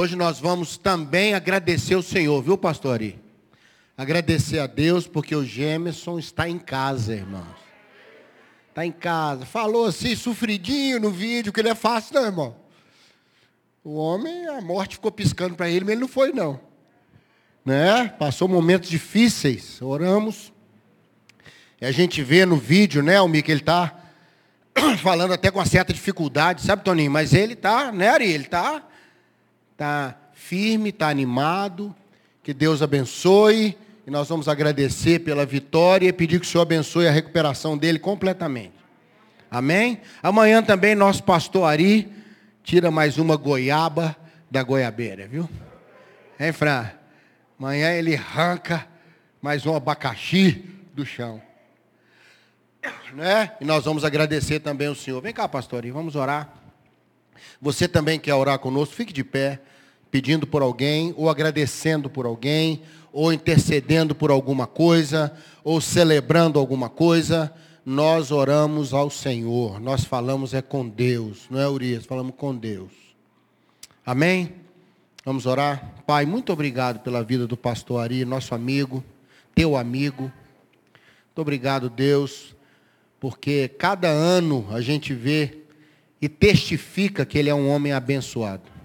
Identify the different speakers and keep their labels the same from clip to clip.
Speaker 1: Hoje nós vamos também agradecer o Senhor, viu, pastor Ari? Agradecer a Deus porque o Gemerson está em casa, irmãos. Está em casa. Falou assim, sofridinho no vídeo, que ele é fácil, não, irmão. O homem, a morte ficou piscando para ele, mas ele não foi, não. Né? Passou momentos difíceis, oramos. E a gente vê no vídeo, né, Almir, que ele está falando até com uma certa dificuldade, sabe, Toninho? Mas ele está, né, Ari? Ele está está firme, está animado. Que Deus abençoe. E nós vamos agradecer pela vitória e pedir que o Senhor abençoe a recuperação dele completamente. Amém? Amanhã também nosso pastor Ari tira mais uma goiaba da goiabeira, viu? Hein, Fran? Amanhã ele arranca mais um abacaxi do chão. Né? E nós vamos agradecer também o Senhor. Vem cá, pastor, Ari, vamos orar. Você também quer orar conosco? Fique de pé, pedindo por alguém, ou agradecendo por alguém, ou intercedendo por alguma coisa, ou celebrando alguma coisa. Nós oramos ao Senhor. Nós falamos é com Deus, não é, Urias? Falamos com Deus. Amém? Vamos orar? Pai, muito obrigado pela vida do pastor Ari, nosso amigo, teu amigo. Muito obrigado, Deus, porque cada ano a gente vê e testifica que ele é um homem abençoado.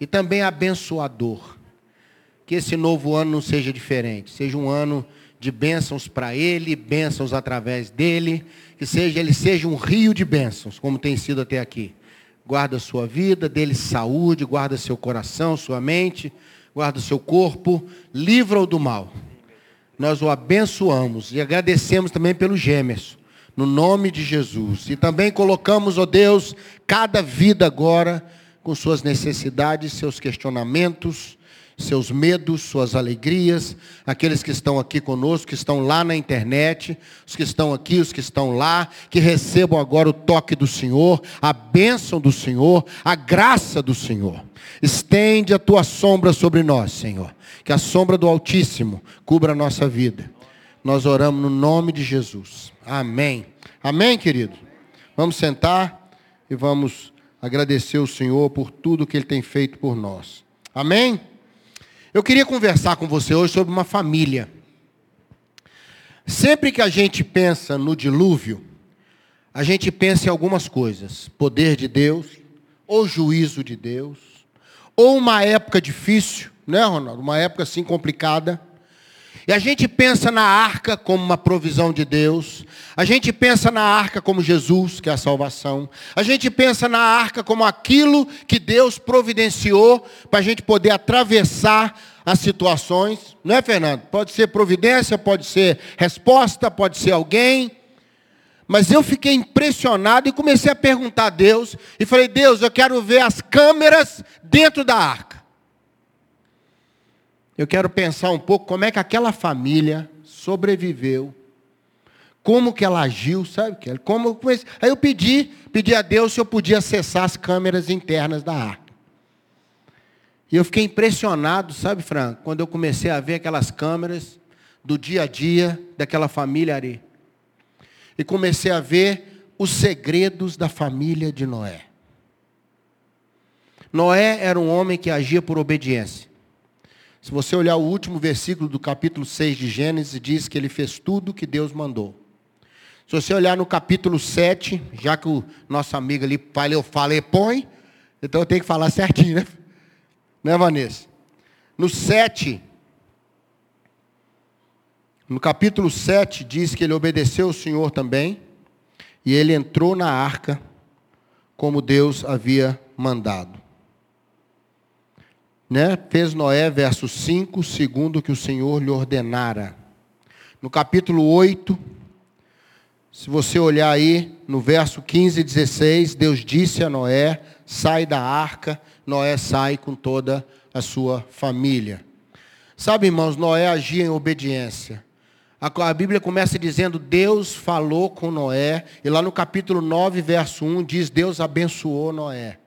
Speaker 1: E também abençoador. Que esse novo ano não seja diferente, seja um ano de bênçãos para ele, bênçãos através dele, que seja ele seja um rio de bênçãos, como tem sido até aqui. Guarda sua vida, dele saúde, guarda seu coração, sua mente, guarda seu corpo, livra-o do mal. Nós o abençoamos e agradecemos também pelo Gêmeos no nome de Jesus. E também colocamos, ó Deus, cada vida agora com suas necessidades, seus questionamentos, seus medos, suas alegrias, aqueles que estão aqui conosco, que estão lá na internet, os que estão aqui, os que estão lá, que recebam agora o toque do Senhor, a bênção do Senhor, a graça do Senhor. Estende a tua sombra sobre nós, Senhor. Que a sombra do Altíssimo cubra a nossa vida. Nós oramos no nome de Jesus. Amém. Amém, querido? Vamos sentar e vamos agradecer o Senhor por tudo que Ele tem feito por nós. Amém? Eu queria conversar com você hoje sobre uma família. Sempre que a gente pensa no dilúvio, a gente pensa em algumas coisas: poder de Deus, ou juízo de Deus, ou uma época difícil, né, Ronaldo? Uma época assim complicada. E a gente pensa na arca como uma provisão de Deus. A gente pensa na arca como Jesus, que é a salvação. A gente pensa na arca como aquilo que Deus providenciou para a gente poder atravessar as situações. Não é, Fernando? Pode ser providência, pode ser resposta, pode ser alguém. Mas eu fiquei impressionado e comecei a perguntar a Deus. E falei, Deus, eu quero ver as câmeras dentro da arca eu quero pensar um pouco como é que aquela família sobreviveu, como que ela agiu, sabe? Como, aí eu pedi, pedi a Deus se eu podia acessar as câmeras internas da arca. E eu fiquei impressionado, sabe, Franco, quando eu comecei a ver aquelas câmeras do dia a dia daquela família ali. E comecei a ver os segredos da família de Noé. Noé era um homem que agia por obediência. Se você olhar o último versículo do capítulo 6 de Gênesis, diz que ele fez tudo o que Deus mandou. Se você olhar no capítulo 7, já que o nosso amigo ali, eu falei, põe, então eu tenho que falar certinho, né? Né, Vanessa? No 7, no capítulo 7, diz que ele obedeceu o Senhor também, e ele entrou na arca, como Deus havia mandado. Né? Fez Noé, verso 5, segundo que o Senhor lhe ordenara. No capítulo 8, se você olhar aí, no verso 15 e 16, Deus disse a Noé: sai da arca. Noé sai com toda a sua família. Sabe, irmãos, Noé agia em obediência. A Bíblia começa dizendo: Deus falou com Noé, e lá no capítulo 9, verso 1, diz: Deus abençoou Noé.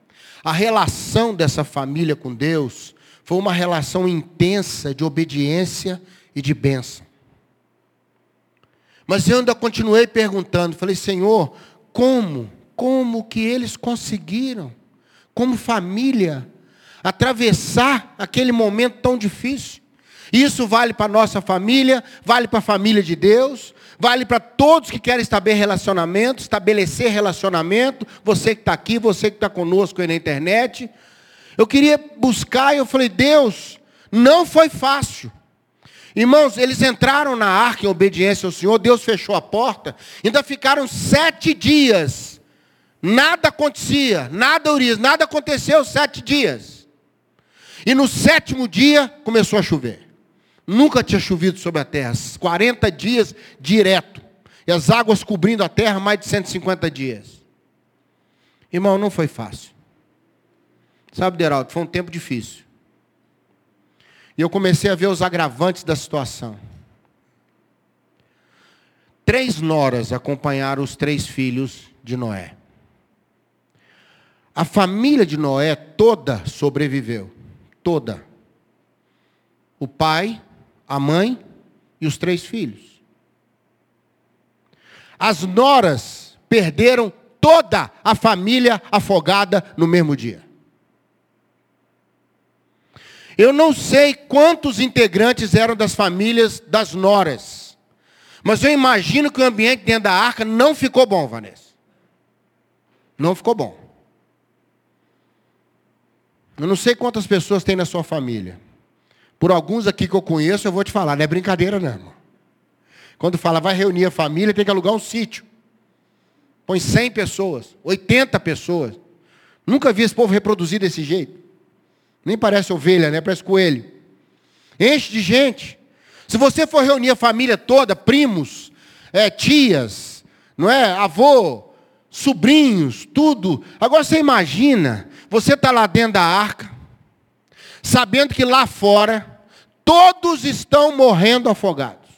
Speaker 1: A relação dessa família com Deus foi uma relação intensa de obediência e de bênção. Mas eu ainda continuei perguntando, falei, Senhor, como, como que eles conseguiram, como família, atravessar aquele momento tão difícil. Isso vale para a nossa família, vale para a família de Deus, vale para todos que querem estabelecer relacionamento, estabelecer relacionamento, você que está aqui, você que está conosco aí na internet. Eu queria buscar e eu falei, Deus, não foi fácil. Irmãos, eles entraram na arca em obediência ao Senhor, Deus fechou a porta, ainda ficaram sete dias. Nada acontecia, nada Urias, nada aconteceu sete dias. E no sétimo dia começou a chover. Nunca tinha chovido sobre a terra, 40 dias direto. E as águas cobrindo a terra mais de 150 dias. Irmão, não foi fácil. Sabe, Deraldo, foi um tempo difícil. E eu comecei a ver os agravantes da situação. Três noras acompanharam os três filhos de Noé. A família de Noé toda sobreviveu. Toda. O pai, a mãe e os três filhos. As noras perderam toda a família afogada no mesmo dia. Eu não sei quantos integrantes eram das famílias das noras. Mas eu imagino que o ambiente dentro da arca não ficou bom, Vanessa. Não ficou bom. Eu não sei quantas pessoas tem na sua família. Por alguns aqui que eu conheço, eu vou te falar, não é brincadeira não, irmão. Quando fala vai reunir a família, tem que alugar um sítio. Põe 100 pessoas, 80 pessoas. Nunca vi esse povo reproduzir desse jeito. Nem parece ovelha, né? Parece coelho. Enche de gente. Se você for reunir a família toda, primos, é, tias, não é? Avô, sobrinhos, tudo. Agora você imagina, você está lá dentro da arca, sabendo que lá fora todos estão morrendo afogados.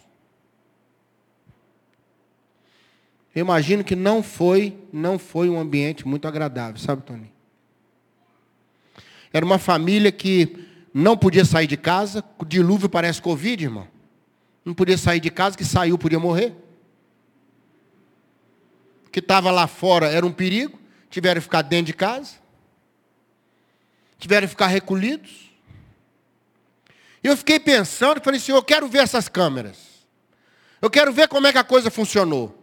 Speaker 1: Eu imagino que não foi, não foi um ambiente muito agradável, sabe, Tony? Era uma família que não podia sair de casa. O dilúvio parece Covid, irmão. Não podia sair de casa, que saiu podia morrer. Que estava lá fora era um perigo. Tiveram que ficar dentro de casa. Tiveram que ficar recolhidos. E eu fiquei pensando, falei, Senhor, eu quero ver essas câmeras. Eu quero ver como é que a coisa funcionou.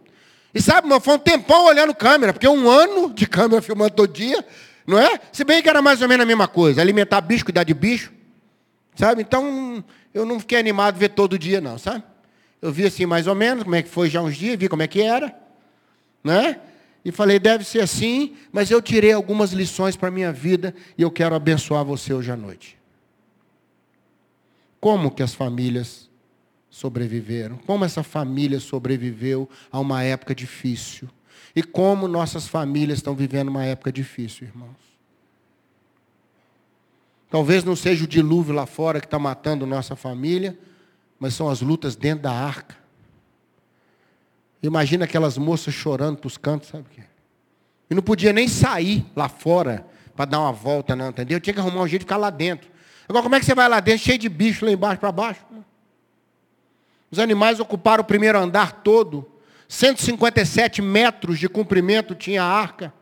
Speaker 1: E sabe, irmão, foi um tempão olhando câmera, porque um ano de câmera filmando todo dia, não é? Se bem que era mais ou menos a mesma coisa. Alimentar bicho, cuidar de bicho. Sabe? Então, eu não fiquei animado ver todo dia, não, sabe? Eu vi assim mais ou menos, como é que foi já uns dias, vi como é que era. Né? E falei, deve ser assim, mas eu tirei algumas lições para a minha vida e eu quero abençoar você hoje à noite. Como que as famílias sobreviveram? Como essa família sobreviveu a uma época difícil? E como nossas famílias estão vivendo uma época difícil, irmãos. Talvez não seja o dilúvio lá fora que está matando nossa família, mas são as lutas dentro da arca. Imagina aquelas moças chorando para os cantos, sabe o quê? E não podia nem sair lá fora para dar uma volta, não, entendeu? Tinha que arrumar um jeito de ficar lá dentro. Agora, como é que você vai lá dentro, cheio de bicho lá embaixo para baixo? Os animais ocuparam o primeiro andar todo. 157 metros de comprimento tinha a arca.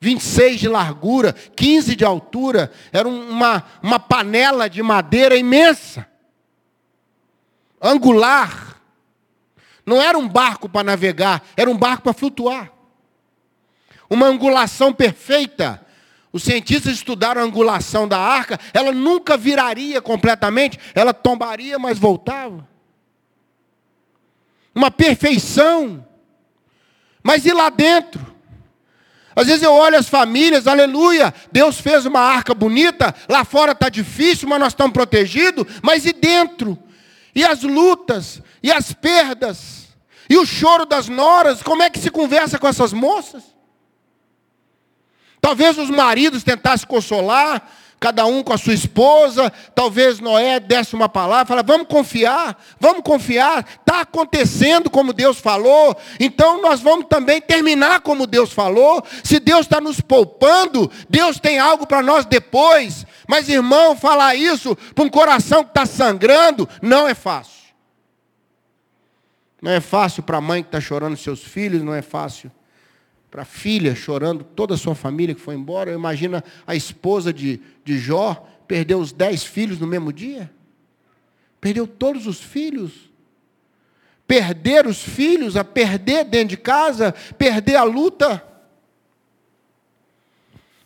Speaker 1: 26 de largura, 15 de altura. Era uma, uma panela de madeira imensa. Angular. Não era um barco para navegar, era um barco para flutuar. Uma angulação perfeita. Os cientistas estudaram a angulação da arca, ela nunca viraria completamente, ela tombaria, mas voltava uma perfeição. Mas e lá dentro? Às vezes eu olho as famílias, aleluia, Deus fez uma arca bonita, lá fora está difícil, mas nós estamos protegidos, mas e dentro? E as lutas, e as perdas, e o choro das noras, como é que se conversa com essas moças? Talvez os maridos tentassem consolar, cada um com a sua esposa. Talvez Noé desse uma palavra, fala, vamos confiar, vamos confiar, está acontecendo como Deus falou, então nós vamos também terminar como Deus falou. Se Deus está nos poupando, Deus tem algo para nós depois. Mas irmão, falar isso para um coração que está sangrando, não é fácil. Não é fácil para a mãe que está chorando seus filhos, não é fácil para a filha, chorando, toda a sua família que foi embora. Imagina a esposa de, de Jó, perdeu os dez filhos no mesmo dia. Perdeu todos os filhos. Perder os filhos, a perder dentro de casa, perder a luta.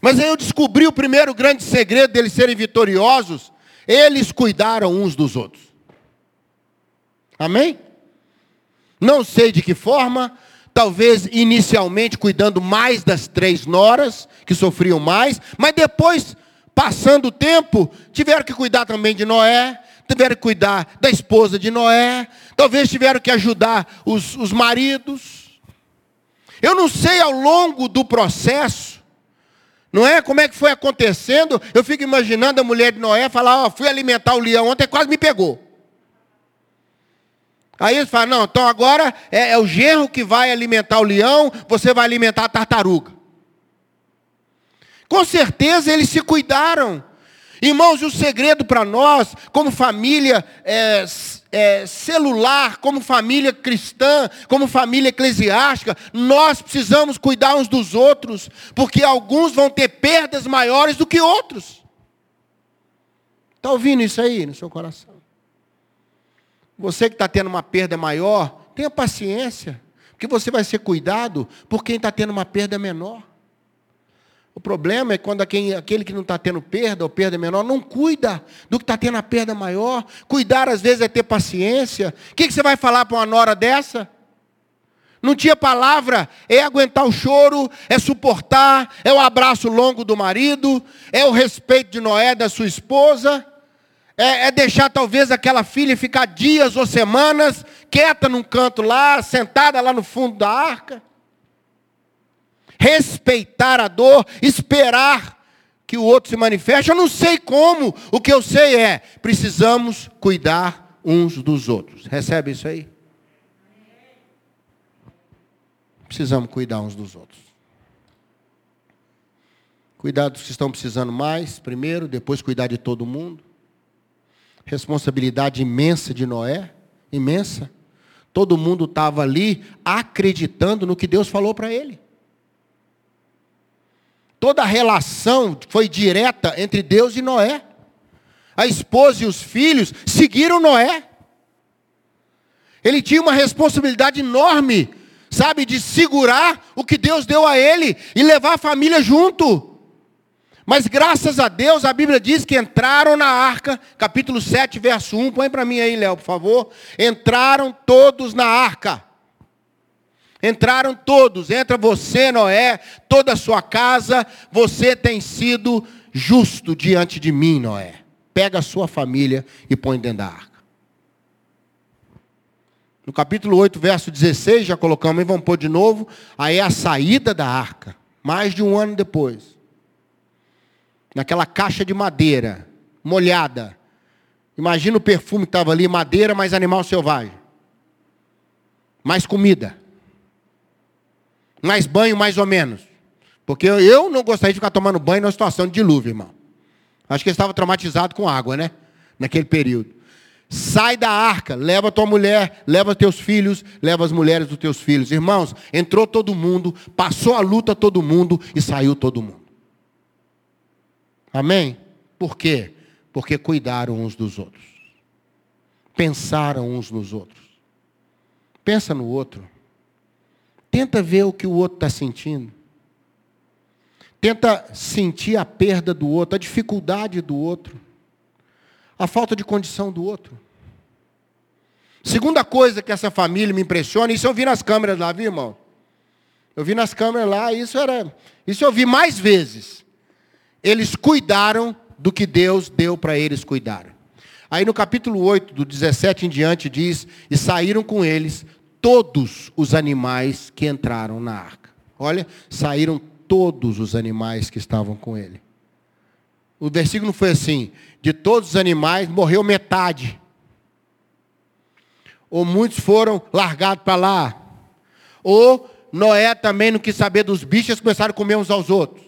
Speaker 1: Mas aí eu descobri o primeiro grande segredo deles serem vitoriosos. Eles cuidaram uns dos outros. Amém? Não sei de que forma, talvez inicialmente cuidando mais das três noras, que sofriam mais, mas depois, passando o tempo, tiveram que cuidar também de Noé, tiveram que cuidar da esposa de Noé, talvez tiveram que ajudar os, os maridos. Eu não sei ao longo do processo, não é? Como é que foi acontecendo? Eu fico imaginando a mulher de Noé falar: Ó, oh, fui alimentar o leão ontem, quase me pegou. Aí eles falam, não, então agora é, é, o genro que vai alimentar o leão, você vai alimentar a tartaruga. Com certeza eles se cuidaram. Irmãos, o segredo para nós, como família é, é, celular, como família cristã, como família eclesiástica, nós precisamos cuidar uns dos outros, porque alguns vão ter perdas maiores do que outros. Está ouvindo isso aí no seu coração? Você que está tendo uma perda maior, tenha paciência, porque você vai ser cuidado por quem está tendo uma perda menor. O problema é quando aquele que não está tendo perda ou perda menor não cuida do que está tendo a perda maior. Cuidar às vezes é ter paciência. O que, você vai falar para uma nora dessa? Não tinha palavra, é aguentar o choro, é suportar, é o abraço longo do marido, é o respeito de Noé da sua esposa é, é deixar talvez aquela filha ficar dias ou semanas quieta num canto lá, sentada lá no fundo da arca. Respeitar a dor, esperar que o outro se manifeste. Eu não sei como, o que eu sei é, precisamos cuidar uns dos outros. Recebe isso aí? Precisamos cuidar uns dos outros. Cuidar dos que estão precisando mais, primeiro, depois cuidar de todo mundo responsabilidade imensa de Noé, imensa. Todo mundo estava ali acreditando no que Deus falou para ele. Toda a relação foi direta entre Deus e Noé. A esposa e os filhos seguiram Noé. Ele tinha uma responsabilidade enorme, sabe, de segurar o que Deus deu a ele e levar a família junto. Mas graças a Deus, a Bíblia diz que entraram na arca, capítulo 7, verso 1. Põe para mim aí, Léo, por favor. Entraram todos na arca. Entraram todos. Entra você, Noé, toda a sua casa. Você tem sido justo diante de mim, Noé. Pega a sua família e põe dentro da arca. No capítulo 8, verso 16, já colocamos, e vamos pôr de novo. Aí é a saída da arca. Mais de um ano depois naquela caixa de madeira, molhada. Imagina o perfume que estava ali, madeira mais animal selvagem. Mais comida. Mais banho, mais ou menos. Porque eu não gostaria de ficar tomando banho numa situação de dilúvio, irmão. Acho que ele estava traumatizado com água, né? Naquele período. Sai da arca, leva tua mulher, leva teus filhos, leva as mulheres dos teus filhos. Irmãos, entrou todo mundo, passou a luta todo mundo e saiu todo mundo. Amém? Por quê? Porque cuidaram uns dos outros. Pensaram uns nos outros. Pensa no outro. Tenta ver o que o outro está sentindo. Tenta sentir a perda do outro, a dificuldade do outro, a falta de condição do outro. Segunda coisa que essa família me impressiona, isso eu vi nas câmeras lá, viu, irmão? Eu vi nas câmeras lá, isso era. Isso eu vi mais vezes eles cuidaram do que Deus deu para eles cuidarem. Aí no capítulo 8, do 17 em diante, diz: E saíram com eles todos os animais que entraram na arca. Olha, saíram todos os animais que estavam com ele. O versículo foi assim: de todos os animais morreu metade. Ou muitos foram largados para lá. Ou Noé também não quis saber dos bichos, começaram a comer uns aos outros.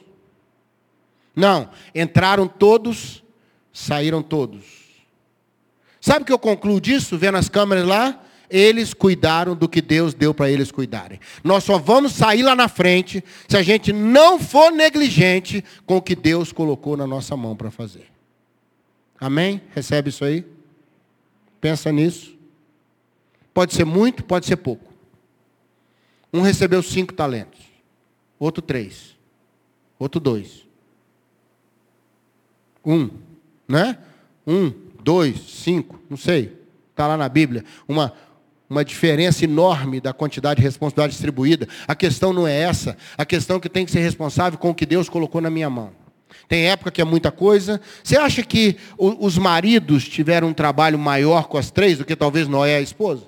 Speaker 1: Não, entraram todos, saíram todos. Sabe o que eu concluo disso, vendo as câmeras lá? eles cuidaram do que Deus deu para eles cuidarem. Nós só vamos sair lá na frente se a gente não for negligente com o que Deus colocou na nossa mão para fazer. Amém? Recebe isso aí? Pensa nisso. Pode ser muito, pode ser pouco. Um recebeu cinco talentos, outro três, outro dois. Um, né? Um, dois, cinco, não sei. Está lá na Bíblia. Uma, uma diferença enorme da quantidade de responsabilidade distribuída. A questão não é essa. A questão é que tem que ser responsável com o que Deus colocou na minha mão. Tem época que é muita coisa. Você acha que os maridos tiveram um trabalho maior com as três do que talvez Noé a esposa?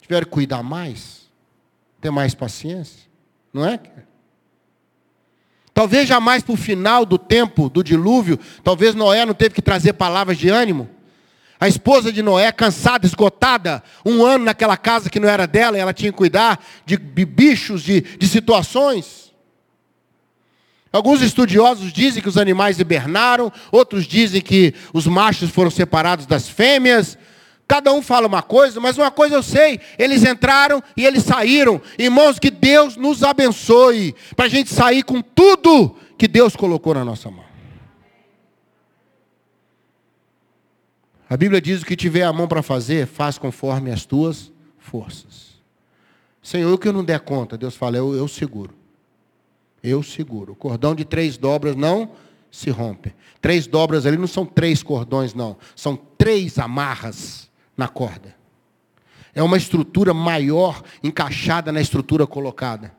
Speaker 1: Tiveram que cuidar mais? Ter mais paciência? Não é? Talvez jamais para o final do tempo do dilúvio, talvez Noé não teve que trazer palavras de ânimo. A esposa de Noé, cansada, esgotada, um ano naquela casa que não era dela, ela tinha que cuidar de bichos, de, de situações. Alguns estudiosos dizem que os animais hibernaram, outros dizem que os machos foram separados das fêmeas. Cada um fala uma coisa, mas uma coisa eu sei: eles entraram e eles saíram. Irmãos, que Deus nos abençoe, para a gente sair com tudo que Deus colocou na nossa mão. A Bíblia diz: o que tiver a mão para fazer, faz conforme as tuas forças. Senhor, o que eu não der conta, Deus fala, eu, eu seguro. Eu seguro. O cordão de três dobras não se rompe. Três dobras ali não são três cordões, não. São três amarras na corda. É uma estrutura maior encaixada na estrutura colocada.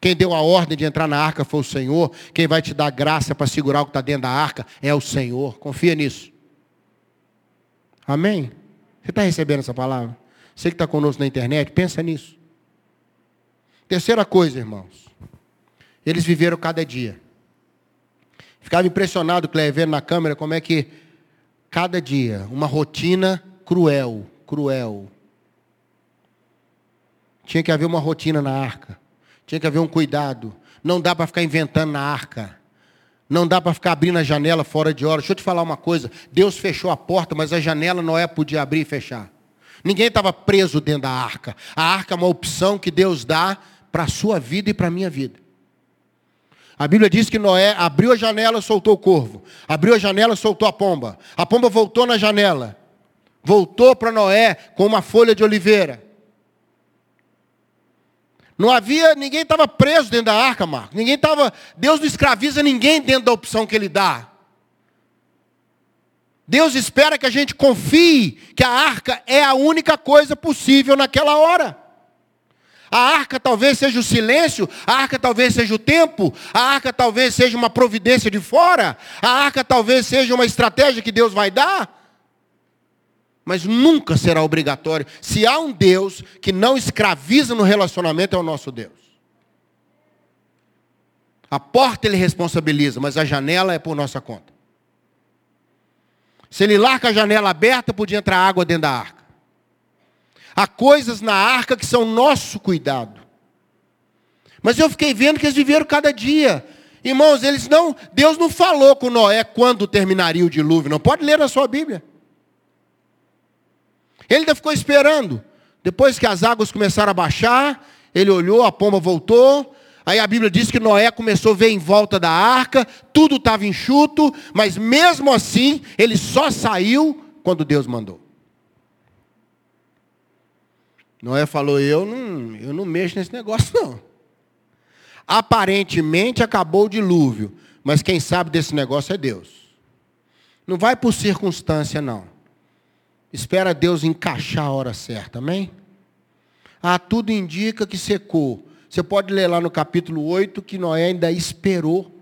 Speaker 1: Quem deu a ordem de entrar na arca foi o Senhor. Quem vai te dar graça para segurar o que está dentro da arca é o Senhor. Confia nisso. Amém? Você está recebendo essa palavra? Você que está conosco na internet, pensa nisso. Terceira coisa, irmãos. Eles viveram cada dia. Ficava impressionado, Cleber, vendo na câmera como é que cada dia, uma rotina cruel, cruel. Tinha que haver uma rotina na arca. Tinha que haver um cuidado. Não dá para ficar inventando na arca. Não dá para ficar abrindo a janela fora de hora. Deixa eu te falar uma coisa. Deus fechou a porta, mas a janela Noé podia abrir e fechar. Ninguém estava preso dentro da arca. A arca é uma opção que Deus dá para a sua vida e para a minha vida. A Bíblia diz que Noé abriu a janela, soltou o corvo. Abriu a janela, soltou a pomba. A pomba voltou na janela. Voltou para Noé com uma folha de oliveira. Não havia, ninguém estava preso dentro da arca, Marcos. Ninguém estava, Deus não escraviza ninguém dentro da opção que Ele dá. Deus espera que a gente confie que a arca é a única coisa possível naquela hora. A arca talvez seja o silêncio, a arca talvez seja o tempo, a arca talvez seja uma providência de fora, a arca talvez seja uma estratégia que Deus vai dar mas nunca será obrigatório. Se há um Deus que não escraviza no relacionamento, é o nosso Deus. A porta ele responsabiliza, mas a janela é por nossa conta. Se ele larga a janela aberta, podia entrar água dentro da arca. Há coisas na arca que são nosso cuidado. Mas eu fiquei vendo que eles viveram cada dia. Irmãos, eles não, Deus não falou com Noé quando terminaria o dilúvio. Não pode ler na sua Bíblia. Ele ainda ficou esperando. Depois que as águas começaram a baixar, ele olhou, a pomba voltou. Aí a Bíblia diz que Noé começou a ver em volta da arca, tudo estava enxuto, mas mesmo assim, ele só saiu quando Deus mandou. Noé falou: Eu não, eu não mexo nesse negócio, não. Aparentemente acabou o dilúvio, mas quem sabe desse negócio é Deus. Não vai por circunstância, não. Espera Deus encaixar a hora certa, amém? Ah, tudo indica que secou. Você pode ler lá no capítulo 8 que Noé ainda esperou,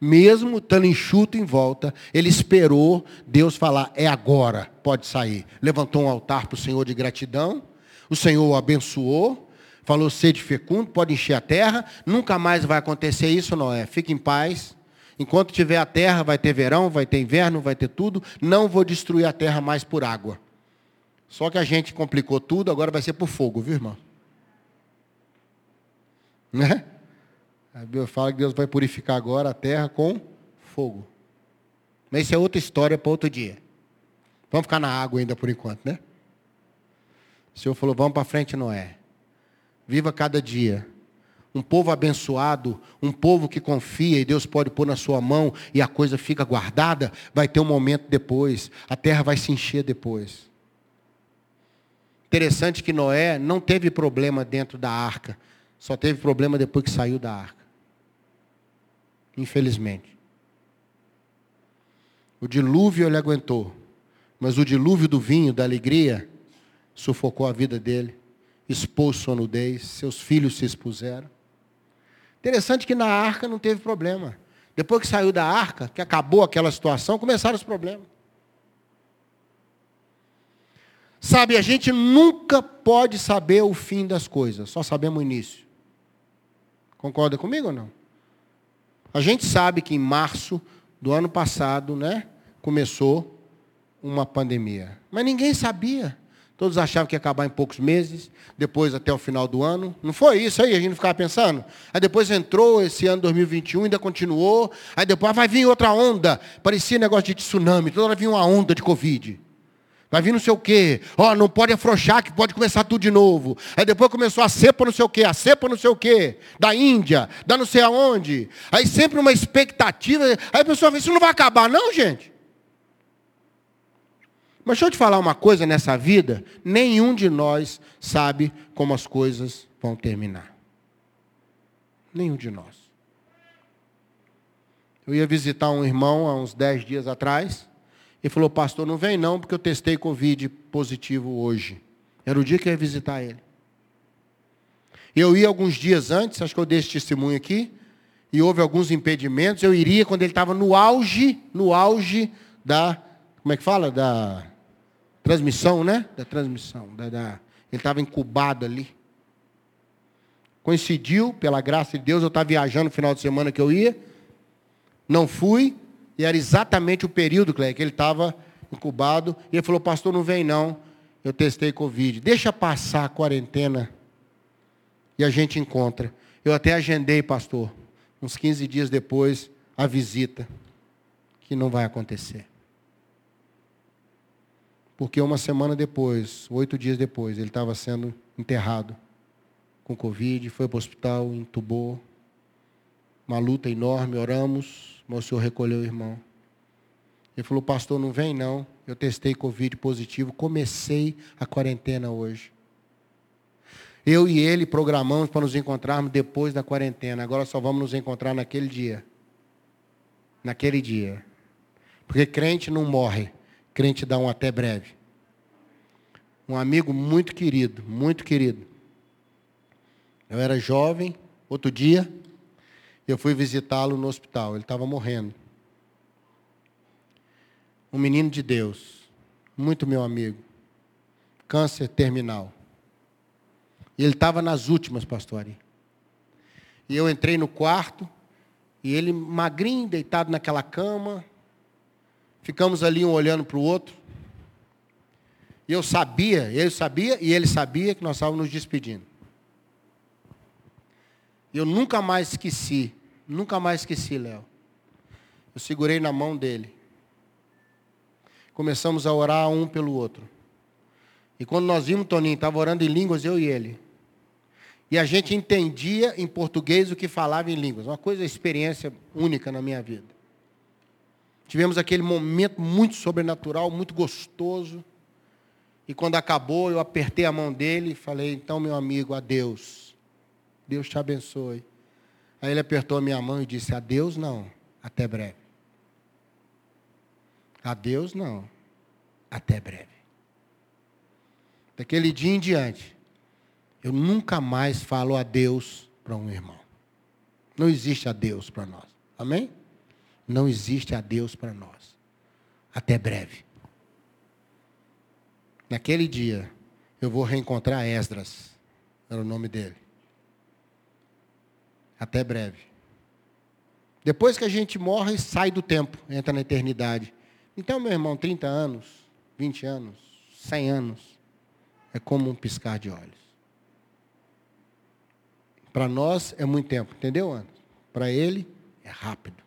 Speaker 1: mesmo estando enxuto em volta, ele esperou Deus falar, é agora, pode sair. Levantou um altar para o Senhor de gratidão, o Senhor o abençoou, falou, sede fecundo, pode encher a terra, nunca mais vai acontecer isso, Noé, fique em paz. Enquanto tiver a terra, vai ter verão, vai ter inverno, vai ter tudo, não vou destruir a terra mais por água. Só que a gente complicou tudo, agora vai ser por fogo, viu, irmão? Né? A Bíblia fala que Deus vai purificar agora a terra com fogo. Mas isso é outra história para outro dia. Vamos ficar na água ainda por enquanto, né? O Senhor falou: vamos para frente, Noé. Viva cada dia. Um povo abençoado, um povo que confia e Deus pode pôr na sua mão e a coisa fica guardada, vai ter um momento depois, a terra vai se encher depois. Interessante que Noé não teve problema dentro da arca, só teve problema depois que saiu da arca. Infelizmente. O dilúvio ele aguentou, mas o dilúvio do vinho, da alegria, sufocou a vida dele, expôs sua nudez, seus filhos se expuseram. Interessante que na arca não teve problema. Depois que saiu da arca, que acabou aquela situação, começaram os problemas. Sabe, a gente nunca pode saber o fim das coisas, só sabemos o início. Concorda comigo ou não? A gente sabe que em março do ano passado, né, começou uma pandemia. Mas ninguém sabia. Todos achavam que ia acabar em poucos meses, depois até o final do ano. Não foi isso aí, a gente ficava pensando. Aí depois entrou esse ano 2021, ainda continuou. Aí depois ah, vai vir outra onda. Parecia negócio de tsunami, toda hora vinha uma onda de Covid. Vai vir não sei o quê. Ó, oh, não pode afrouxar, que pode começar tudo de novo. Aí depois começou a cepa não sei o quê, a cepa não sei o quê, da Índia, da não sei aonde. Aí sempre uma expectativa. Aí a pessoa fala, isso não vai acabar, não, gente. Mas deixa eu te falar uma coisa nessa vida: nenhum de nós sabe como as coisas vão terminar. Nenhum de nós. Eu ia visitar um irmão há uns dez dias atrás. E falou, pastor, não vem não, porque eu testei Covid positivo hoje. Era o dia que eu ia visitar ele. Eu ia alguns dias antes, acho que eu dei esse testemunho aqui, e houve alguns impedimentos. Eu iria quando ele estava no auge, no auge da, como é que fala? Da transmissão, né? Da transmissão. Da, da... Ele estava incubado ali. Coincidiu, pela graça de Deus, eu estava viajando no final de semana que eu ia. Não fui. E era exatamente o período, Cleia, que ele estava incubado. E ele falou, pastor, não vem não. Eu testei Covid. Deixa passar a quarentena. E a gente encontra. Eu até agendei, pastor, uns 15 dias depois, a visita. Que não vai acontecer. Porque uma semana depois, oito dias depois, ele estava sendo enterrado com Covid, foi para o hospital, entubou. Uma luta enorme, oramos, mas o Senhor recolheu o irmão. Ele falou, pastor, não vem não. Eu testei Covid positivo, comecei a quarentena hoje. Eu e ele programamos para nos encontrarmos depois da quarentena. Agora só vamos nos encontrar naquele dia. Naquele dia. Porque crente não morre crente dá um até breve. Um amigo muito querido, muito querido. Eu era jovem, outro dia, eu fui visitá-lo no hospital, ele estava morrendo. Um menino de Deus, muito meu amigo. Câncer terminal. E ele estava nas últimas, pastor. E eu entrei no quarto, e ele magrinho, deitado naquela cama, Ficamos ali um olhando para o outro. E eu sabia, ele sabia e ele sabia que nós estávamos nos despedindo. Eu nunca mais esqueci, nunca mais esqueci, Léo. Eu segurei na mão dele. Começamos a orar um pelo outro. E quando nós vimos, Toninho, estava orando em línguas, eu e ele. E a gente entendia em português o que falava em línguas. Uma coisa, experiência única na minha vida. Tivemos aquele momento muito sobrenatural, muito gostoso. E quando acabou, eu apertei a mão dele e falei: Então, meu amigo, adeus. Deus te abençoe. Aí ele apertou a minha mão e disse: Adeus, não. Até breve. Adeus, não. Até breve. Daquele dia em diante, eu nunca mais falo adeus para um irmão. Não existe adeus para nós. Amém? não existe a Deus para nós. Até breve. Naquele dia, eu vou reencontrar Esdras, era o nome dele. Até breve. Depois que a gente morre, sai do tempo, entra na eternidade. Então, meu irmão, 30 anos, 20 anos, 100 anos, é como um piscar de olhos. Para nós é muito tempo, entendeu, Ana? Para ele é rápido.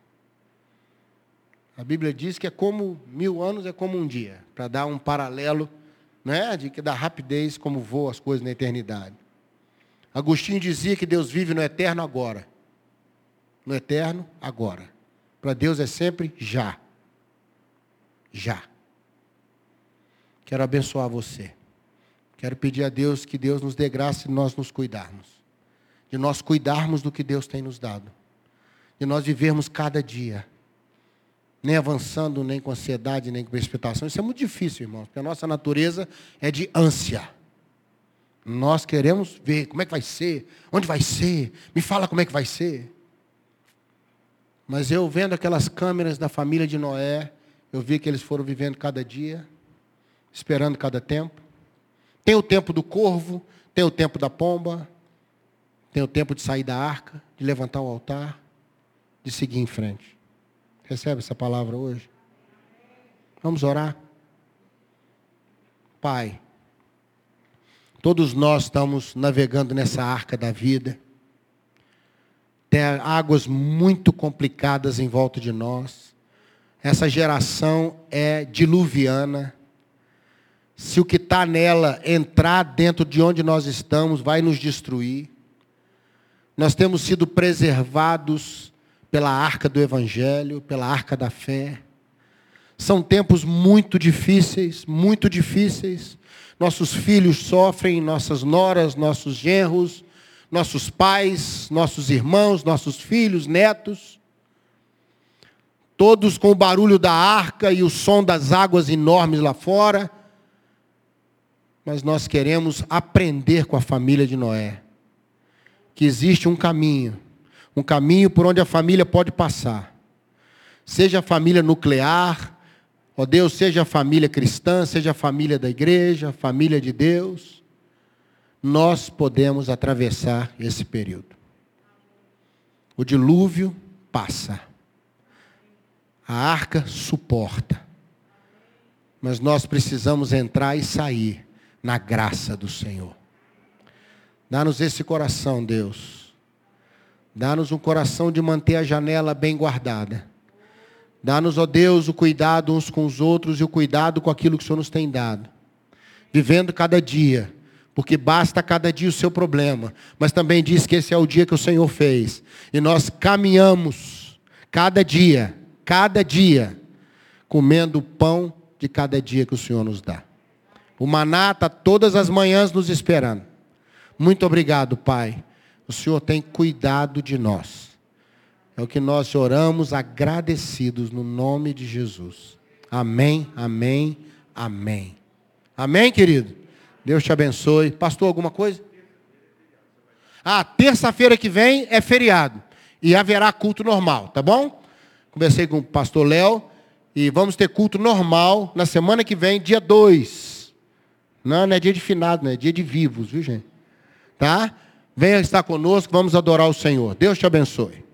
Speaker 1: A Bíblia diz que é como mil anos é como um dia, para dar um paralelo né, de, da rapidez como voam as coisas na eternidade. Agostinho dizia que Deus vive no eterno agora. No eterno agora. Para Deus é sempre já. Já. Quero abençoar você. Quero pedir a Deus que Deus nos dê graça de nós nos cuidarmos. De nós cuidarmos do que Deus tem nos dado. De nós vivermos cada dia nem avançando, nem com ansiedade, nem com expectação. Isso é muito difícil, irmãos, porque a nossa natureza é de ânsia. Nós queremos ver como é que vai ser, onde vai ser, me fala como é que vai ser. Mas eu vendo aquelas câmeras da família de Noé, eu vi que eles foram vivendo cada dia, esperando cada tempo. Tem o tempo do corvo, tem o tempo da pomba, tem o tempo de sair da arca, de levantar o altar, de seguir em frente. Recebe essa palavra hoje? Vamos orar? Pai, todos nós estamos navegando nessa arca da vida. Tem águas muito complicadas em volta de nós. Essa geração é diluviana. Se o que está nela entrar dentro de onde nós estamos, vai nos destruir. Nós temos sido preservados pela arca do Evangelho, pela arca da fé. São tempos muito difíceis, muito difíceis. Nossos filhos sofrem, nossas noras, nossos genros, nossos pais, nossos irmãos, nossos filhos, netos. Todos com o barulho da arca e o som das águas enormes lá fora. Mas nós queremos aprender com a família de Noé que existe um caminho um caminho por onde a família pode passar. Seja a família nuclear, ó Deus, seja a família cristã, seja a família da igreja, família de Deus, nós podemos atravessar esse período. O dilúvio passa. A arca suporta. Mas nós precisamos entrar e sair na graça do Senhor. Dá-nos esse coração, Deus Dá-nos um coração de manter a janela bem guardada. Dá-nos, ó Deus, o cuidado uns com os outros e o cuidado com aquilo que o Senhor nos tem dado. Vivendo cada dia, porque basta cada dia o seu problema, mas também diz que esse é o dia que o Senhor fez. E nós caminhamos cada dia, cada dia, comendo o pão de cada dia que o Senhor nos dá. O maná está todas as manhãs nos esperando. Muito obrigado, Pai o Senhor tem cuidado de nós. É o que nós oramos agradecidos no nome de Jesus. Amém, amém, amém. Amém, querido? Deus te abençoe. Pastor, alguma coisa? Ah, terça-feira que vem é feriado. E haverá culto normal, tá bom? Conversei com o pastor Léo. E vamos ter culto normal na semana que vem, dia 2. Não, não é dia de finado, não é dia de vivos, viu gente? Tá? Venha estar conosco, vamos adorar o Senhor. Deus te abençoe.